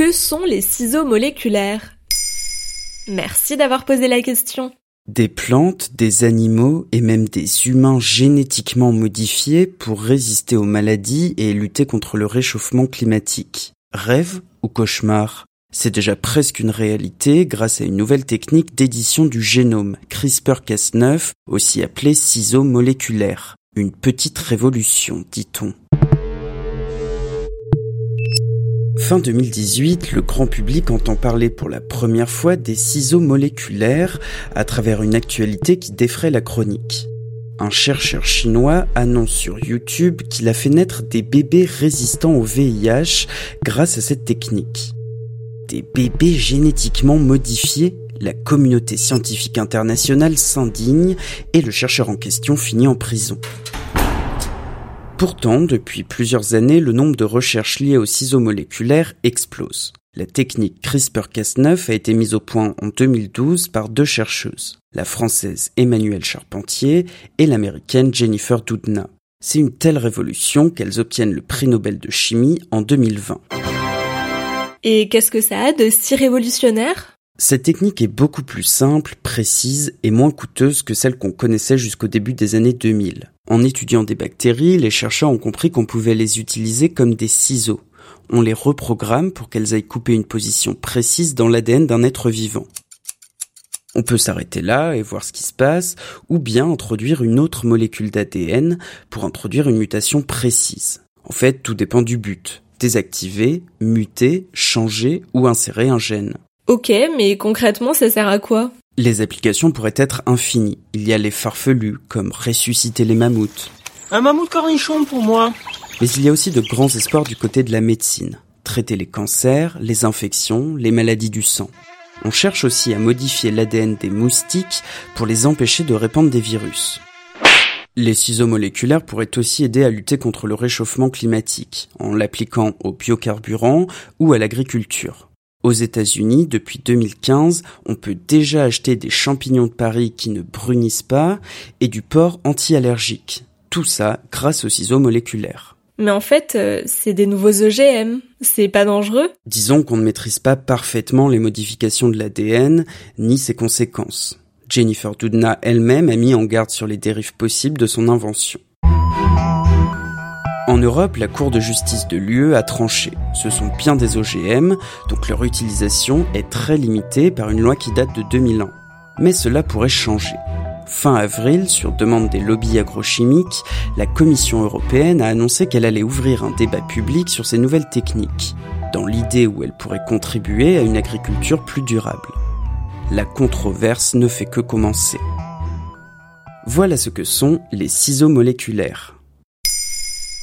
Que sont les ciseaux moléculaires Merci d'avoir posé la question. Des plantes, des animaux et même des humains génétiquement modifiés pour résister aux maladies et lutter contre le réchauffement climatique. Rêve ou cauchemar? C'est déjà presque une réalité grâce à une nouvelle technique d'édition du génome, CRISPR-Cas9, aussi appelée ciseaux moléculaires. Une petite révolution, dit-on. Fin 2018, le grand public entend parler pour la première fois des ciseaux moléculaires à travers une actualité qui défraie la chronique. Un chercheur chinois annonce sur YouTube qu'il a fait naître des bébés résistants au VIH grâce à cette technique. Des bébés génétiquement modifiés la communauté scientifique internationale s'indigne et le chercheur en question finit en prison. Pourtant, depuis plusieurs années, le nombre de recherches liées aux ciseaux moléculaires explose. La technique CRISPR-Cas9 a été mise au point en 2012 par deux chercheuses, la française Emmanuelle Charpentier et l'américaine Jennifer Doudna. C'est une telle révolution qu'elles obtiennent le prix Nobel de chimie en 2020. Et qu'est-ce que ça a de si révolutionnaire? Cette technique est beaucoup plus simple, précise et moins coûteuse que celle qu'on connaissait jusqu'au début des années 2000. En étudiant des bactéries, les chercheurs ont compris qu'on pouvait les utiliser comme des ciseaux. On les reprogramme pour qu'elles aillent couper une position précise dans l'ADN d'un être vivant. On peut s'arrêter là et voir ce qui se passe, ou bien introduire une autre molécule d'ADN pour introduire une mutation précise. En fait, tout dépend du but. Désactiver, muter, changer ou insérer un gène. Ok, mais concrètement, ça sert à quoi? Les applications pourraient être infinies. Il y a les farfelus, comme ressusciter les mammouths. Un mammouth cornichon pour moi. Mais il y a aussi de grands espoirs du côté de la médecine. Traiter les cancers, les infections, les maladies du sang. On cherche aussi à modifier l'ADN des moustiques pour les empêcher de répandre des virus. Les ciseaux moléculaires pourraient aussi aider à lutter contre le réchauffement climatique, en l'appliquant aux biocarburants ou à l'agriculture. Aux États-Unis, depuis 2015, on peut déjà acheter des champignons de Paris qui ne brunissent pas et du porc anti-allergique. Tout ça grâce aux ciseaux moléculaires. Mais en fait, euh, c'est des nouveaux OGM. C'est pas dangereux Disons qu'on ne maîtrise pas parfaitement les modifications de l'ADN ni ses conséquences. Jennifer Doudna elle-même a mis en garde sur les dérives possibles de son invention. En Europe, la Cour de justice de l'UE a tranché. Ce sont bien des OGM, donc leur utilisation est très limitée par une loi qui date de 2000 ans. Mais cela pourrait changer. Fin avril, sur demande des lobbies agrochimiques, la Commission européenne a annoncé qu'elle allait ouvrir un débat public sur ces nouvelles techniques, dans l'idée où elles pourraient contribuer à une agriculture plus durable. La controverse ne fait que commencer. Voilà ce que sont les ciseaux moléculaires.